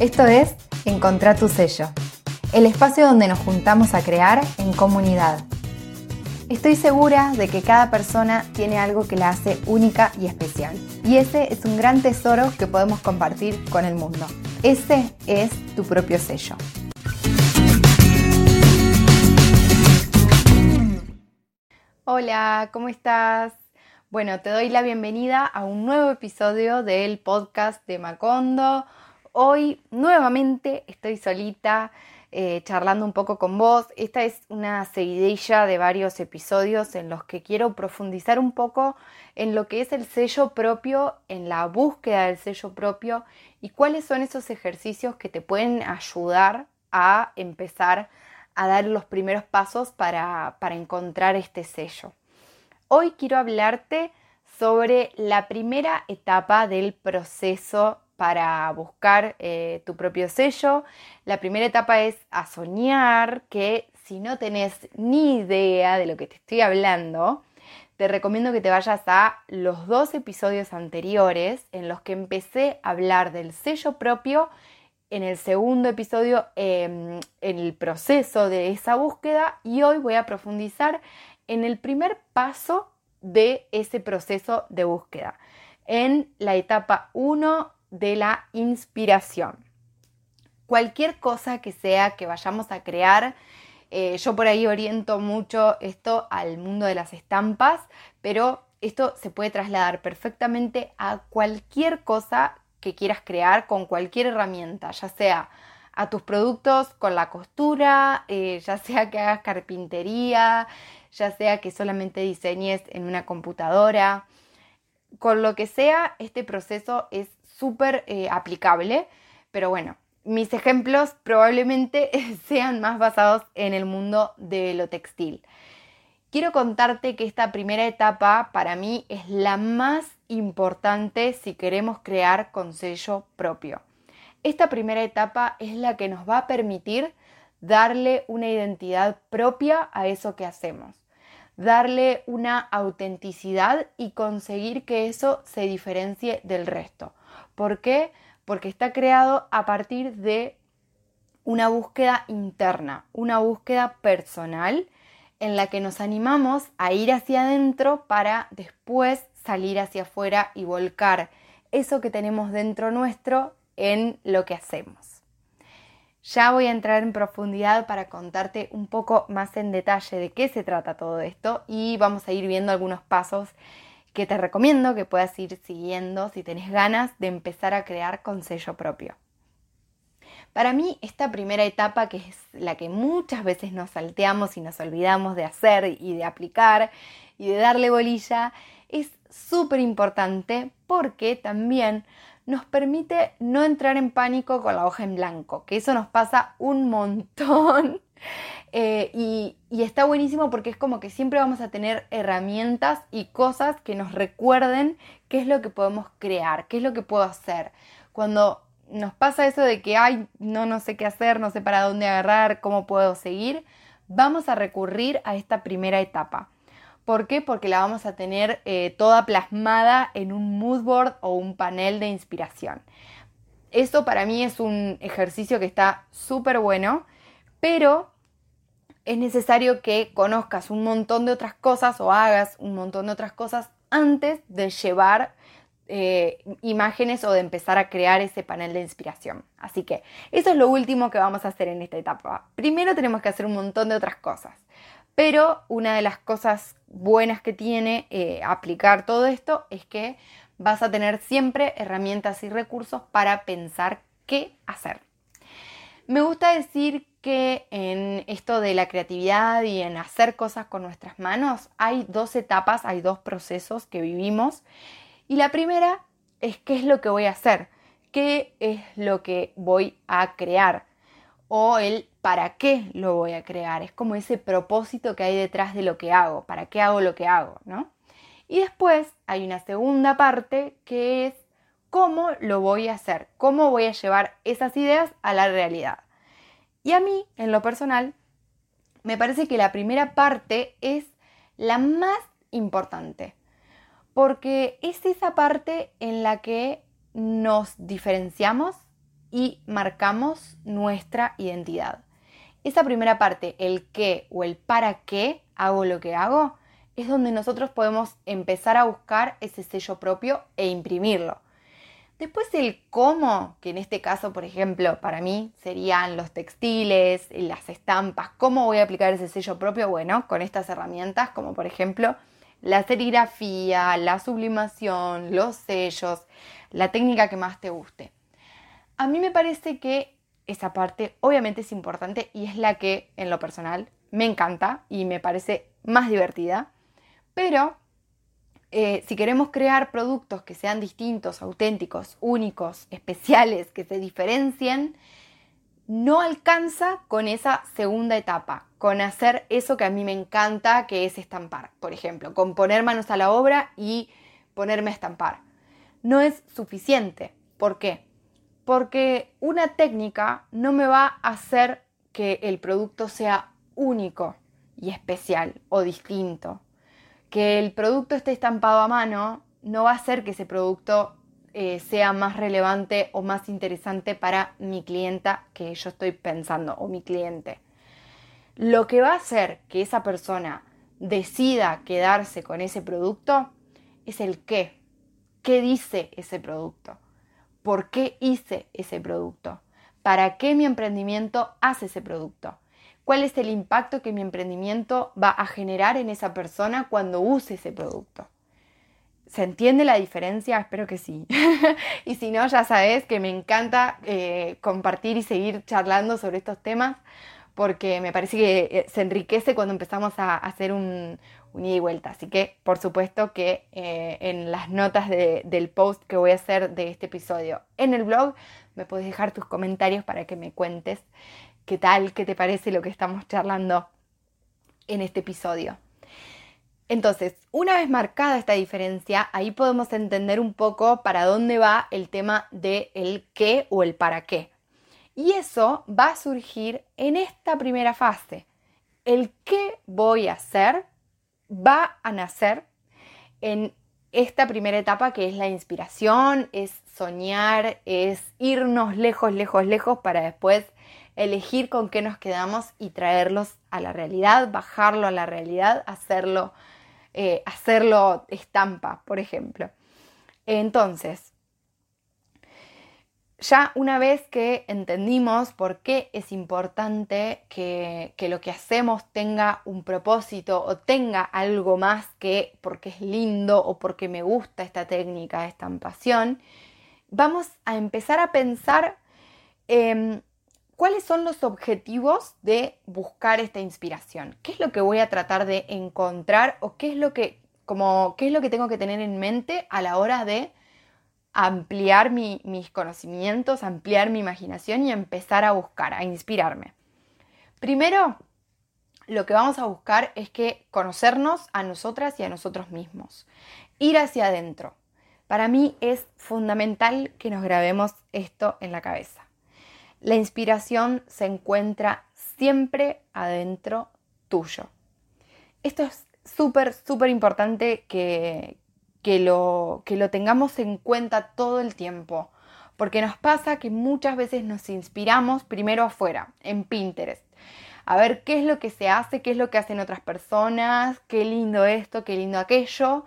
Esto es Encontrar tu sello, el espacio donde nos juntamos a crear en comunidad. Estoy segura de que cada persona tiene algo que la hace única y especial. Y ese es un gran tesoro que podemos compartir con el mundo. Ese es tu propio sello. Hola, ¿cómo estás? Bueno, te doy la bienvenida a un nuevo episodio del podcast de Macondo. Hoy nuevamente estoy solita eh, charlando un poco con vos. Esta es una seguidilla de varios episodios en los que quiero profundizar un poco en lo que es el sello propio, en la búsqueda del sello propio y cuáles son esos ejercicios que te pueden ayudar a empezar a dar los primeros pasos para, para encontrar este sello. Hoy quiero hablarte sobre la primera etapa del proceso para buscar eh, tu propio sello. La primera etapa es a soñar, que si no tenés ni idea de lo que te estoy hablando, te recomiendo que te vayas a los dos episodios anteriores en los que empecé a hablar del sello propio. En el segundo episodio, em, en el proceso de esa búsqueda, y hoy voy a profundizar en el primer paso de ese proceso de búsqueda, en la etapa 1 de la inspiración. Cualquier cosa que sea que vayamos a crear, eh, yo por ahí oriento mucho esto al mundo de las estampas, pero esto se puede trasladar perfectamente a cualquier cosa que quieras crear con cualquier herramienta, ya sea a tus productos con la costura, eh, ya sea que hagas carpintería, ya sea que solamente diseñes en una computadora. Con lo que sea, este proceso es súper eh, aplicable, pero bueno, mis ejemplos probablemente sean más basados en el mundo de lo textil. Quiero contarte que esta primera etapa para mí es la más importante si queremos crear con sello propio. Esta primera etapa es la que nos va a permitir darle una identidad propia a eso que hacemos, darle una autenticidad y conseguir que eso se diferencie del resto. ¿Por qué? Porque está creado a partir de una búsqueda interna, una búsqueda personal en la que nos animamos a ir hacia adentro para después salir hacia afuera y volcar eso que tenemos dentro nuestro en lo que hacemos. Ya voy a entrar en profundidad para contarte un poco más en detalle de qué se trata todo esto y vamos a ir viendo algunos pasos que te recomiendo que puedas ir siguiendo si tenés ganas de empezar a crear con sello propio. Para mí, esta primera etapa, que es la que muchas veces nos salteamos y nos olvidamos de hacer y de aplicar y de darle bolilla, es súper importante porque también nos permite no entrar en pánico con la hoja en blanco, que eso nos pasa un montón. Eh, y, está buenísimo porque es como que siempre vamos a tener herramientas y cosas que nos recuerden qué es lo que podemos crear, qué es lo que puedo hacer. Cuando nos pasa eso de que, ay, no, no sé qué hacer, no sé para dónde agarrar, cómo puedo seguir, vamos a recurrir a esta primera etapa. ¿Por qué? Porque la vamos a tener eh, toda plasmada en un mood board o un panel de inspiración. Esto para mí es un ejercicio que está súper bueno, pero es necesario que conozcas un montón de otras cosas o hagas un montón de otras cosas antes de llevar eh, imágenes o de empezar a crear ese panel de inspiración. Así que eso es lo último que vamos a hacer en esta etapa. Primero tenemos que hacer un montón de otras cosas. Pero una de las cosas buenas que tiene eh, aplicar todo esto es que vas a tener siempre herramientas y recursos para pensar qué hacer. Me gusta decir que en esto de la creatividad y en hacer cosas con nuestras manos hay dos etapas, hay dos procesos que vivimos. Y la primera es qué es lo que voy a hacer, qué es lo que voy a crear o el para qué lo voy a crear. Es como ese propósito que hay detrás de lo que hago, para qué hago lo que hago, ¿no? Y después hay una segunda parte que es cómo lo voy a hacer, cómo voy a llevar esas ideas a la realidad. Y a mí, en lo personal, me parece que la primera parte es la más importante, porque es esa parte en la que nos diferenciamos y marcamos nuestra identidad. Esa primera parte, el qué o el para qué hago lo que hago, es donde nosotros podemos empezar a buscar ese sello propio e imprimirlo. Después el cómo, que en este caso, por ejemplo, para mí serían los textiles, las estampas, cómo voy a aplicar ese sello propio, bueno, con estas herramientas como por ejemplo la serigrafía, la sublimación, los sellos, la técnica que más te guste. A mí me parece que esa parte obviamente es importante y es la que en lo personal me encanta y me parece más divertida, pero eh, si queremos crear productos que sean distintos, auténticos, únicos, especiales, que se diferencien, no alcanza con esa segunda etapa, con hacer eso que a mí me encanta, que es estampar, por ejemplo, con poner manos a la obra y ponerme a estampar. No es suficiente. ¿Por qué? Porque una técnica no me va a hacer que el producto sea único y especial o distinto. Que el producto esté estampado a mano no va a hacer que ese producto eh, sea más relevante o más interesante para mi clienta que yo estoy pensando o mi cliente. Lo que va a hacer que esa persona decida quedarse con ese producto es el qué. ¿Qué dice ese producto? ¿Por qué hice ese producto? ¿Para qué mi emprendimiento hace ese producto? ¿Cuál es el impacto que mi emprendimiento va a generar en esa persona cuando use ese producto? ¿Se entiende la diferencia? Espero que sí. y si no, ya sabes que me encanta eh, compartir y seguir charlando sobre estos temas porque me parece que eh, se enriquece cuando empezamos a hacer un, ida y vuelta. Así que, por supuesto que eh, en las notas del post que voy a hacer de este episodio en el blog, me puedes dejar tus comentarios para que me cuentes qué tal, qué te parece lo que estamos charlando en este episodio. Entonces, una vez marcada esta diferencia, ahí podemos entender un poco para dónde va el tema del el qué o el para qué. Y eso va a surgir en esta primera fase. El qué voy a hacer va a nacer en esta primera etapa que es la inspiración, es soñar, es irnos lejos, lejos, lejos para después elegir con qué nos quedamos y traerlos a la realidad, bajarlo a la realidad, hacerlo eh, hacerlo estampa, por ejemplo. Entonces, ya una vez que entendimos por qué es importante que, que, lo que hacemos tenga un propósito o tenga algo más que porque es lindo o porque me gusta esta técnica, esta estampación, vamos a empezar a pensar en ¿Cuáles son los objetivos de buscar esta inspiración? ¿Qué es lo que voy a tratar de encontrar o qué es lo que, como, qué es lo que tengo que tener en mente a la hora de ampliar mis conocimientos, ampliar mi imaginación y empezar a buscar, a inspirarme? Primero, lo que vamos a buscar es que conocernos a nosotras y a nosotros mismos, ir hacia adentro. Para mí es fundamental que nos grabemos esto en la cabeza. La inspiración se encuentra siempre adentro tuyo. Esto es súper, súper importante que, que, lo, que lo tengamos en cuenta todo el tiempo, porque nos pasa que muchas veces nos inspiramos primero afuera, en Pinterest. A ver qué es lo que se hace, qué es lo que hacen otras personas, qué lindo esto, qué lindo aquello.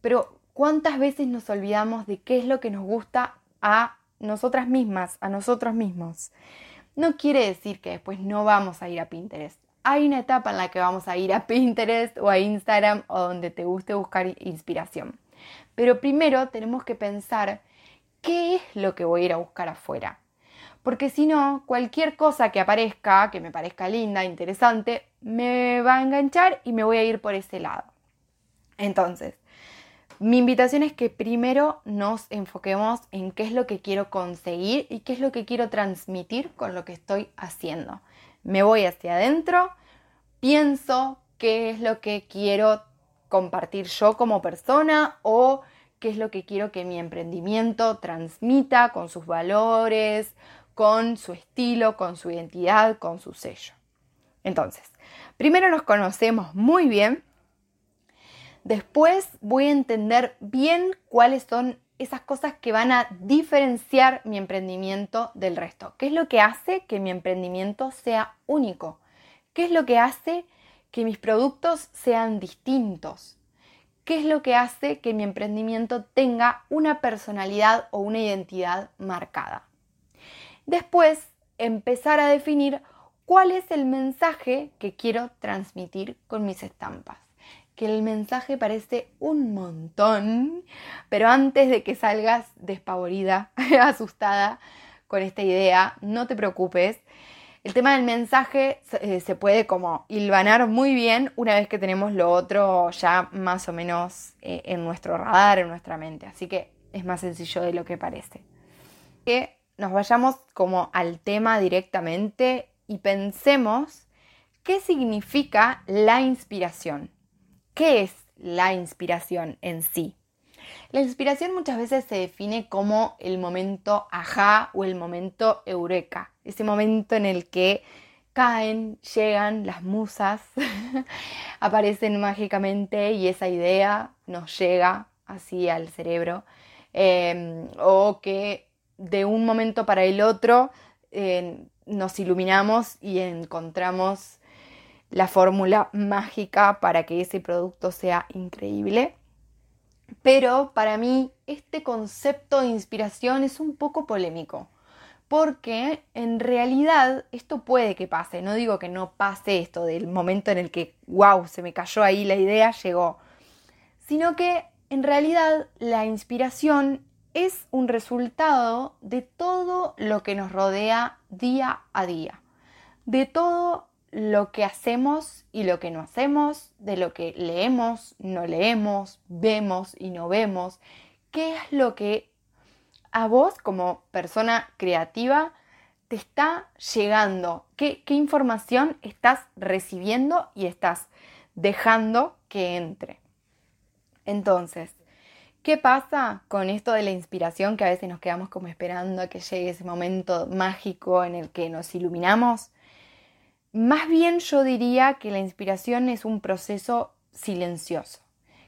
Pero ¿cuántas veces nos olvidamos de qué es lo que nos gusta a nosotras mismas, a nosotros mismos. No quiere decir que después no vamos a ir a Pinterest. Hay una etapa en la que vamos a ir a Pinterest o a Instagram o donde te guste buscar inspiración. Pero primero tenemos que pensar qué es lo que voy a ir a buscar afuera. Porque si no, cualquier cosa que aparezca, que me parezca linda, interesante, me va a enganchar y me voy a ir por ese lado. Entonces, mi invitación es que primero nos enfoquemos en qué es lo que quiero conseguir y qué es lo que quiero transmitir con lo que estoy haciendo. Me voy hacia adentro, pienso qué es lo que quiero compartir yo como persona o qué es lo que quiero que mi emprendimiento transmita con sus valores, con su estilo, con su identidad, con su sello. Entonces, primero nos conocemos muy bien Después voy a entender bien cuáles son esas cosas que van a diferenciar mi emprendimiento del resto. ¿Qué es lo que hace que mi emprendimiento sea único? ¿Qué es lo que hace que mis productos sean distintos? ¿Qué es lo que hace que mi emprendimiento tenga una personalidad o una identidad marcada? Después, empezar a definir cuál es el mensaje que quiero transmitir con mis estampas que el mensaje parece un montón, pero antes de que salgas despavorida, asustada con esta idea, no te preocupes. El tema del mensaje eh, se puede como hilvanar muy bien una vez que tenemos lo otro ya más o menos eh, en nuestro radar, en nuestra mente. Así que es más sencillo de lo que parece. Que nos vayamos como al tema directamente y pensemos qué significa la inspiración. ¿Qué es la inspiración en sí? La inspiración muchas veces se define como el momento ajá o el momento eureka, ese momento en el que caen, llegan las musas, aparecen mágicamente y esa idea nos llega así al cerebro, em, o que de un momento para el otro eh, nos iluminamos y encontramos la fórmula mágica para que ese producto sea increíble. Pero para mí este concepto de inspiración es un poco polémico, porque en realidad esto puede que pase, no digo que no pase esto del momento en el que, wow, se me cayó ahí la idea, llegó, sino que en realidad la inspiración es un resultado de todo lo que nos rodea día a día, de todo lo que hacemos y lo que no hacemos, de lo que leemos, no leemos, vemos y no vemos, qué es lo que a vos como persona creativa te está llegando, qué, información estás recibiendo y estás dejando que entre. Entonces, ¿Qué pasa con esto de la inspiración que a veces nos quedamos como esperando a que llegue ese momento mágico en el que nos iluminamos? Más bien yo diría que la inspiración es un proceso silencioso,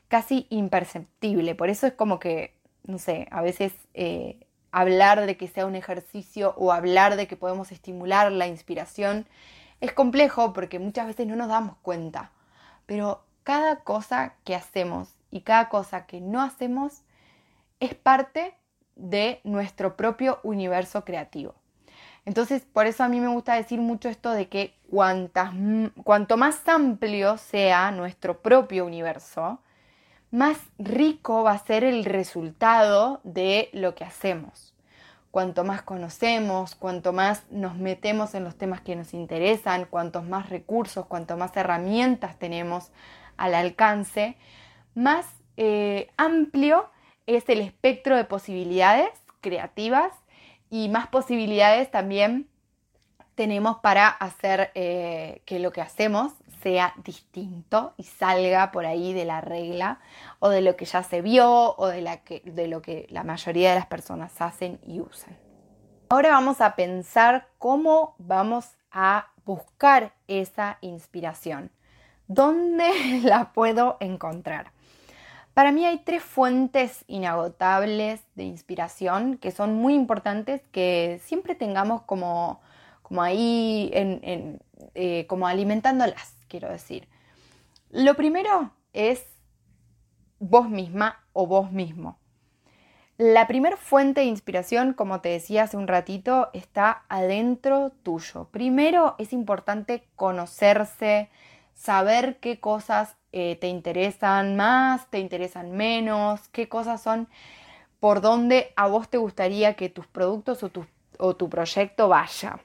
casi imperceptible. Por eso es como que, no sé, a veces eh, hablar de que sea un ejercicio o hablar de que podemos estimular la inspiración es complejo porque muchas veces no nos damos cuenta. Pero cada cosa que hacemos y cada cosa que no hacemos es parte de nuestro propio universo creativo. Entonces, por eso a mí me gusta decir mucho esto de que cuanto más amplio sea nuestro propio universo, más rico va a ser el resultado de lo que hacemos. Cuanto más conocemos, cuanto más nos metemos en los temas que nos interesan, cuantos más recursos, cuanto más herramientas tenemos al alcance, más eh, amplio es el espectro de posibilidades creativas y más posibilidades también tenemos para hacer eh, que lo que hacemos sea distinto y salga por ahí de la regla o de lo que ya se vio o de, que, de lo que la mayoría de las personas hacen y usan. Ahora vamos a pensar cómo vamos a buscar esa inspiración. ¿Dónde la puedo encontrar? Para mí hay tres fuentes inagotables de inspiración que son muy importantes que siempre tengamos como, como ahí, eh, como alimentándolas, quiero decir. Lo primero es vos misma o vos mismo. La primera fuente de inspiración, como te decía hace un ratito, está adentro tuyo. Primero es importante conocerse, saber qué cosas eh, te interesan más, te interesan menos, qué cosas son por dónde a vos te gustaría que tus productos o tu, o tu proyecto vaya.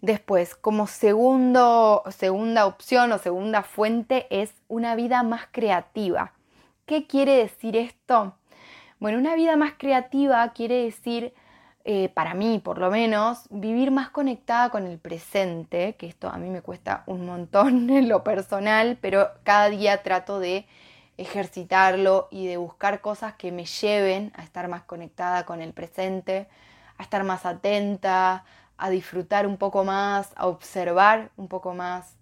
Después, como segundo, segunda opción o segunda fuente es una vida más creativa. ¿Qué quiere decir esto? Bueno, una vida más creativa quiere decir eh, para mí por lo menos, vivir más conectada con el presente, que esto a mí me cuesta un montón en lo personal, pero cada día trato de ejercitarlo y de buscar cosas que me lleven a estar más conectada con el presente, a estar más atenta, a disfrutar un poco más, a observar un poco más.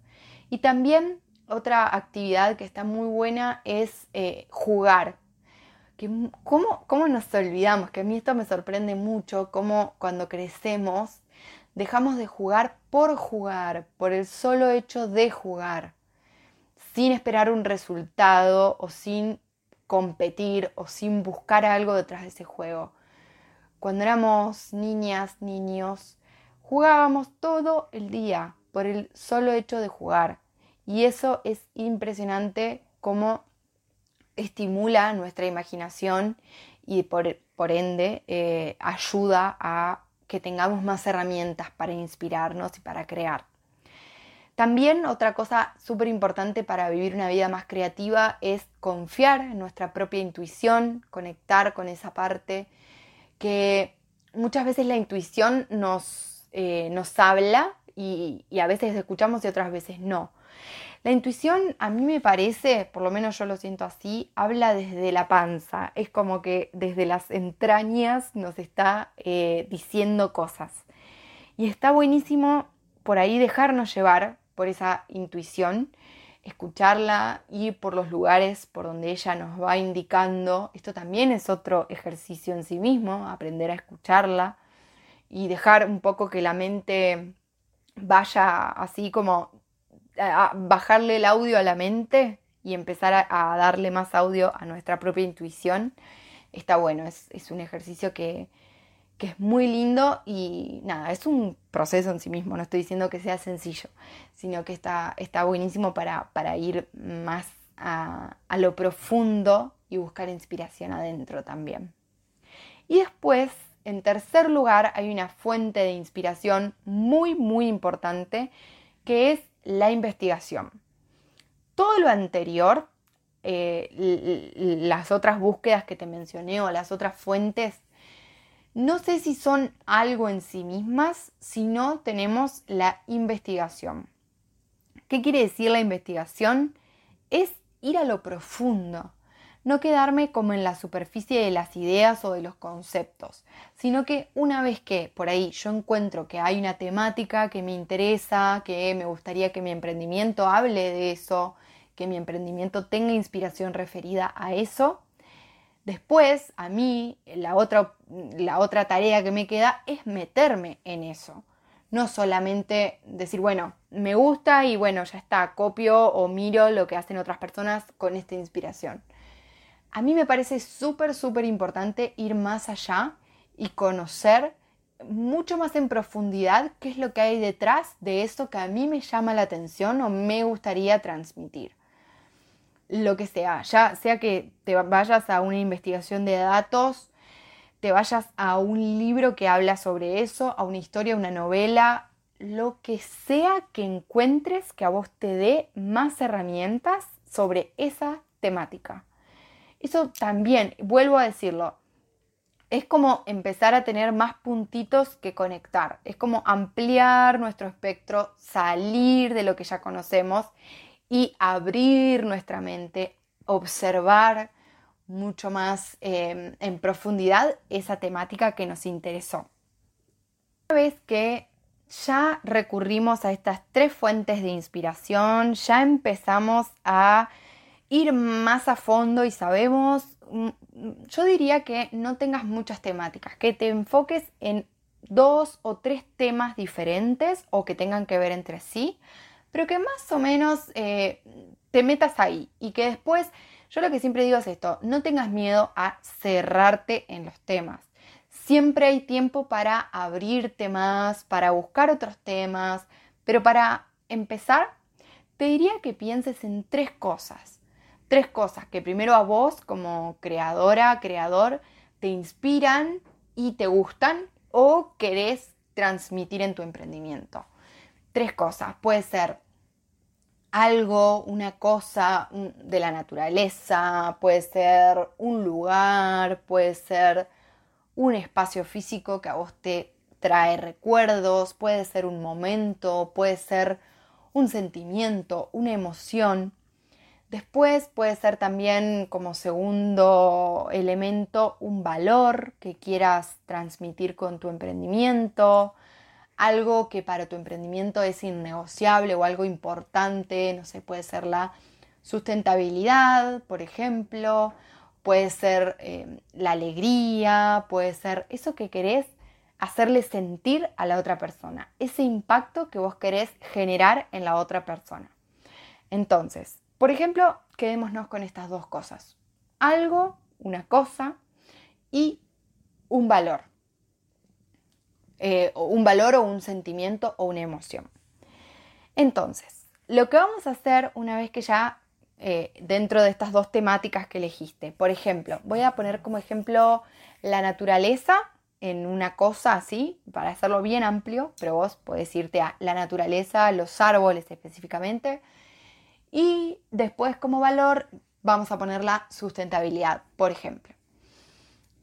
Y también otra actividad que está muy buena es eh, jugar que cómo, cómo nos olvidamos, que a mí esto me sorprende mucho, cómo cuando crecemos dejamos de jugar por jugar, por el solo hecho de jugar, sin esperar un resultado o sin competir o sin buscar algo detrás de ese juego. Cuando éramos niñas, niños, jugábamos todo el día por el solo hecho de jugar. Y eso es impresionante cómo estimula nuestra imaginación y por, por ende eh, ayuda a que tengamos más herramientas para inspirarnos y para crear. También otra cosa súper importante para vivir una vida más creativa es confiar en nuestra propia intuición, conectar con esa parte que muchas veces la intuición nos, eh, nos habla y, y a veces escuchamos y otras veces no. La intuición a mí me parece, por lo menos yo lo siento así, habla desde la panza, es como que desde las entrañas nos está eh, diciendo cosas. Y está buenísimo por ahí dejarnos llevar por esa intuición, escucharla, ir por los lugares por donde ella nos va indicando. Esto también es otro ejercicio en sí mismo, aprender a escucharla y dejar un poco que la mente vaya así como bajarle el audio a la mente y empezar a, darle más audio a nuestra propia intuición, está bueno, es, un ejercicio que, es muy lindo y nada, es un proceso en sí mismo, no estoy diciendo que sea sencillo, sino que está, está buenísimo para, para ir más a, a, lo profundo y buscar inspiración adentro también. Y después, en tercer lugar, hay una fuente de inspiración muy, muy importante, que es la investigación. Todo lo anterior, eh, las otras búsquedas que te mencioné o las otras fuentes, no sé si son algo en sí mismas, si no tenemos la investigación. ¿Qué quiere decir la investigación? Es ir a lo profundo, no quedarme como en la superficie de las ideas o de los conceptos, sino que una vez que por ahí yo encuentro que hay una temática que me interesa, que me gustaría que mi emprendimiento hable de eso, que mi emprendimiento tenga inspiración referida a eso, después a mí la otra, la otra tarea que me queda es meterme en eso. No solamente decir, bueno, me gusta y bueno, ya está, copio o miro lo que hacen otras personas con esta inspiración a mí me parece súper, súper importante ir más allá y conocer mucho más en profundidad qué es lo que hay detrás de eso que a mí me llama la atención o me gustaría transmitir. Lo que sea, ya sea que te vayas a una investigación de datos, te vayas a un libro que habla sobre eso, a una historia, una novela, lo que sea que encuentres que a vos te dé más herramientas sobre esa temática. Eso también, vuelvo a decirlo, es como empezar a tener más puntitos que conectar. Es como ampliar nuestro espectro, salir de lo que ya conocemos y abrir nuestra mente, observar mucho más em, en profundidad esa temática que nos interesó. Una vez que ya recurrimos a estas tres fuentes de inspiración, ya empezamos a ir más a fondo y sabemos, mm, yo diría que no tengas muchas temáticas, que te enfoques en dos o tres temas diferentes o que tengan que ver entre sí, pero que más o menos eh, te metas ahí y que después, yo lo que siempre digo es esto, no tengas miedo a cerrarte en los temas. Siempre hay tiempo para abrirte más, para buscar otros temas, pero para empezar, te diría que pienses en tres cosas tres cosas que primero a vos como creadora, creador, te inspiran y te gustan o querés transmitir en tu emprendimiento. Tres cosas. Puede ser algo, una cosa de la naturaleza, puede ser un lugar, puede ser un espacio físico que a vos te trae recuerdos, puede ser un momento, puede ser un sentimiento, una emoción. Después puede ser también como segundo elemento un valor que quieras transmitir con tu emprendimiento, algo que para tu emprendimiento es innegociable o algo importante, no sé, puede ser la sustentabilidad, por ejemplo, puede ser eh, la alegría, puede ser eso que querés hacerle sentir a la otra persona, ese impacto que vos querés generar en la otra persona. Entonces, por ejemplo, quedémonos con estas dos cosas. Algo, una cosa y un valor. Eh, un valor o un sentimiento o una emoción. Entonces, lo que vamos a hacer una vez que ya eh, dentro de estas dos temáticas que elegiste, por ejemplo, voy a poner como ejemplo la naturaleza en una cosa así, para hacerlo bien amplio, pero vos podés irte a la naturaleza, los árboles específicamente, y después como valor vamos a poner la sustentabilidad, por ejemplo,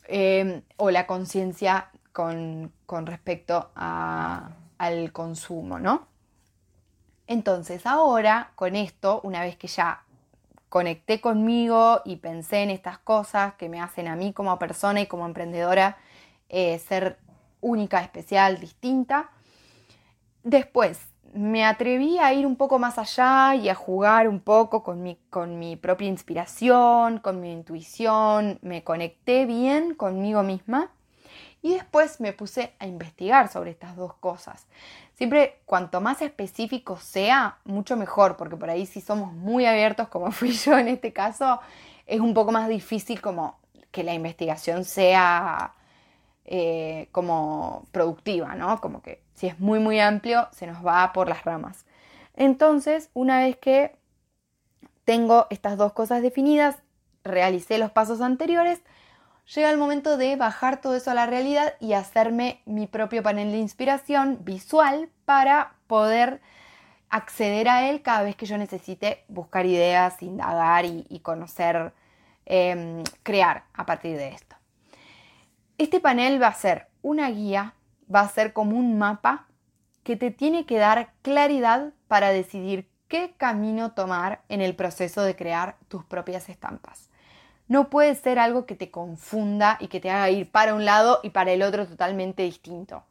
em, o la conciencia con, respecto al consumo, ¿no? Entonces ahora con esto, una vez que ya conecté conmigo y pensé en estas cosas que me hacen a mí como persona y como emprendedora eh, ser única, especial, distinta, después me atreví a ir un poco más allá y a jugar un poco con mi, con mi propia inspiración, con mi intuición, me conecté bien conmigo misma y después me puse a investigar sobre estas dos cosas. Siempre cuanto más específico sea, mucho mejor, porque por ahí si somos muy abiertos como fui yo en este caso, es un poco más difícil como que la investigación sea eh, como productiva, ¿no? Como que si es muy muy amplio se nos va por las ramas. Entonces, una vez que tengo estas dos cosas definidas, realicé los pasos anteriores, llega el momento de bajar todo eso a la realidad y hacerme mi propio panel de inspiración visual para poder acceder a él cada vez que yo necesite buscar ideas, indagar y, conocer, em, crear a partir de esto. Este panel va a ser una guía, va a ser como un mapa que te tiene que dar claridad para decidir qué camino tomar en el proceso de crear tus propias estampas. No puede ser algo que te confunda y que te haga ir para un lado y para el otro totalmente distinto.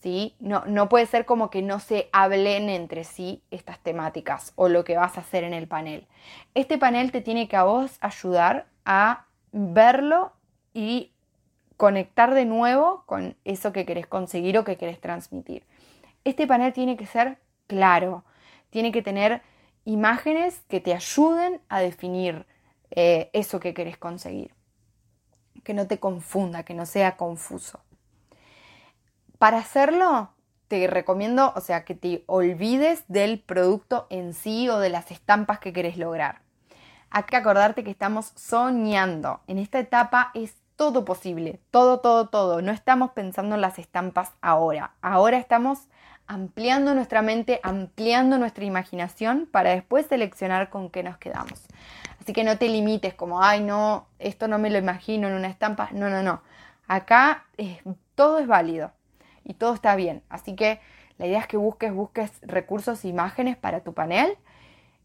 ¿sí? No, no puede ser como que no se hablen entre sí estas temáticas o lo que vas a hacer en el panel. Este panel te tiene que a vos ayudar a verlo y conectar de nuevo con eso que querés conseguir o que querés transmitir. Este panel tiene que ser claro, tiene que tener imágenes que te ayuden a definir eh, eso que querés conseguir. Que no te confunda, que no sea confuso. Para hacerlo, te recomiendo, o sea, que te olvides del producto en sí o de las estampas que querés lograr. Hay que acordarte que estamos soñando. En esta etapa es todo posible, todo, todo, todo. No estamos pensando en las estampas ahora. Ahora estamos ampliando nuestra mente, ampliando nuestra imaginación para después seleccionar con qué nos quedamos. Así que no te limites como, ay, no, esto no me lo imagino en una estampa. No, no, no. Acá todo es válido y todo está bien. Así que la idea es que busques, busques recursos e imágenes para tu panel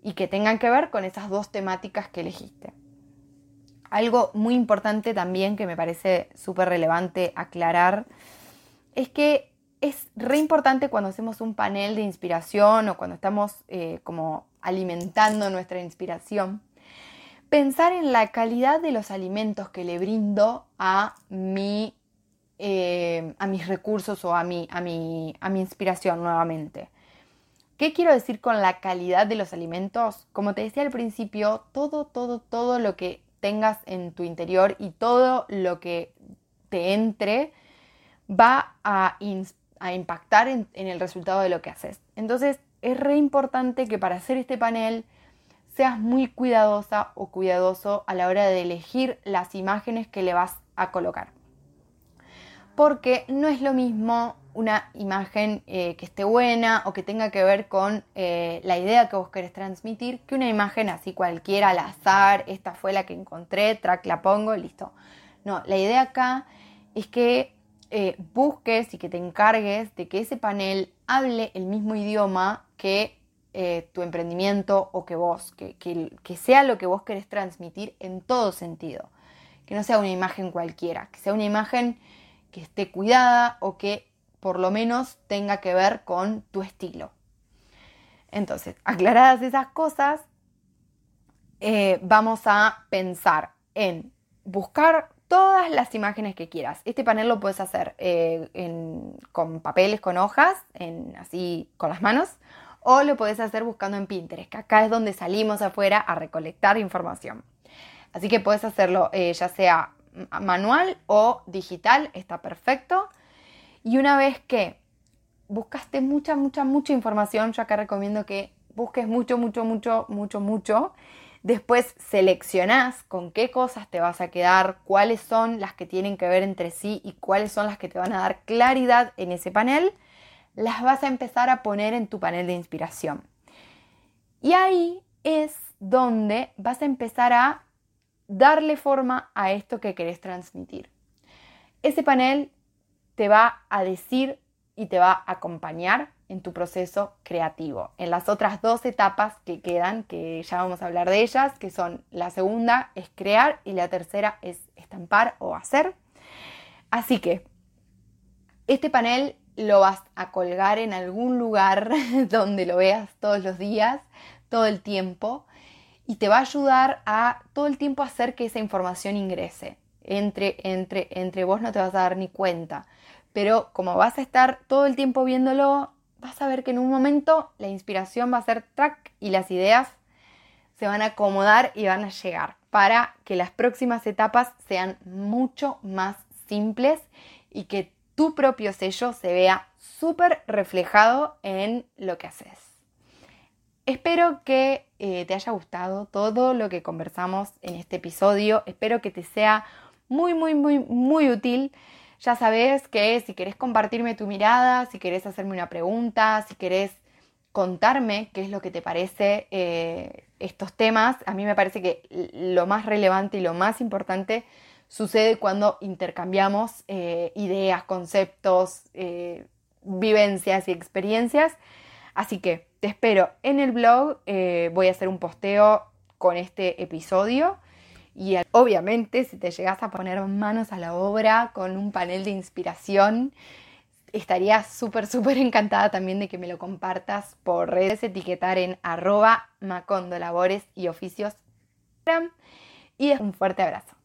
y que tengan que ver con esas dos temáticas que elegiste. Algo muy importante también que me parece súper relevante aclarar es que es re importante cuando hacemos un panel de inspiración o cuando estamos eh, como alimentando nuestra inspiración, pensar en la calidad de los alimentos que le brindo a, mi, eh, a mis recursos o a mi, a, mi, a mi inspiración nuevamente. ¿Qué quiero decir con la calidad de los alimentos? Como te decía al principio, todo, todo, todo lo que tengas en tu interior y todo lo que te entre va a, impactar en, el resultado de lo que haces. Entonces es re importante que para hacer este panel seas muy cuidadosa o cuidadoso a la hora de elegir las imágenes que le vas a colocar. Porque no es lo mismo una imagen eh, que esté buena o que tenga que ver con eh, la idea que vos querés transmitir que una imagen así cualquiera al azar, esta fue la que encontré, track la pongo, listo. No, la idea acá es que eh, busques y que te encargues de que ese panel hable el mismo idioma que tu emprendimiento o que vos, que, que sea lo que vos querés transmitir en todo sentido. Que no sea una imagen cualquiera, que sea una imagen que esté cuidada o que por lo menos tenga que ver con tu estilo. Entonces, aclaradas esas cosas, eh, vamos a pensar en buscar todas las imágenes que quieras. Este panel lo puedes hacer eh, con papeles, con hojas, en, así con las manos, o lo puedes hacer buscando en Pinterest, que acá es donde salimos afuera a recolectar información. Así que puedes hacerlo eh, ya sea manual o digital, está perfecto. Y una vez que buscaste mucha, mucha, mucha información, yo acá recomiendo que busques mucho, mucho, mucho, mucho, mucho. Después seleccionás con qué cosas te vas a quedar, cuáles son las que tienen que ver entre sí y cuáles son las que te van a dar claridad en ese panel. Las vas a empezar a poner en tu panel de inspiración. Y ahí es donde vas a empezar a darle forma a esto que querés transmitir. Ese panel te va a decir y te va a acompañar en tu proceso creativo. En las otras dos etapas que quedan, que ya vamos a hablar de ellas, que son la segunda es crear y la tercera es estampar o hacer. Así que este panel lo vas a colgar en algún lugar donde lo veas todos los días, todo el tiempo y te va a ayudar a todo el tiempo hacer que esa información ingrese. Entre, entre, entre vos no te vas a dar ni cuenta. Pero como vas a estar todo el tiempo viéndolo, vas a ver que en un momento la inspiración va a ser track y las ideas se van a acomodar y van a llegar para que las próximas etapas sean mucho más simples y que tu propio sello se vea súper reflejado en lo que haces. Espero que eh, te haya gustado todo lo que conversamos en este episodio. Espero que te sea muy, muy, muy, muy útil. Ya sabes que si querés compartirme tu mirada, si querés hacerme una pregunta, si querés contarme qué es lo que te parece eh, estos temas, a mí me parece que lo más relevante y lo más importante sucede cuando intercambiamos eh, ideas, conceptos, vivencias y experiencias. Así que te espero en el blog, eh, voy a hacer un posteo con este episodio. Y obviamente si te llegas a poner manos a la obra con un panel de inspiración, estaría súper, súper encantada también de que me lo compartas por redes, etiquetar en arroba macondolabores y oficios. Y un fuerte abrazo.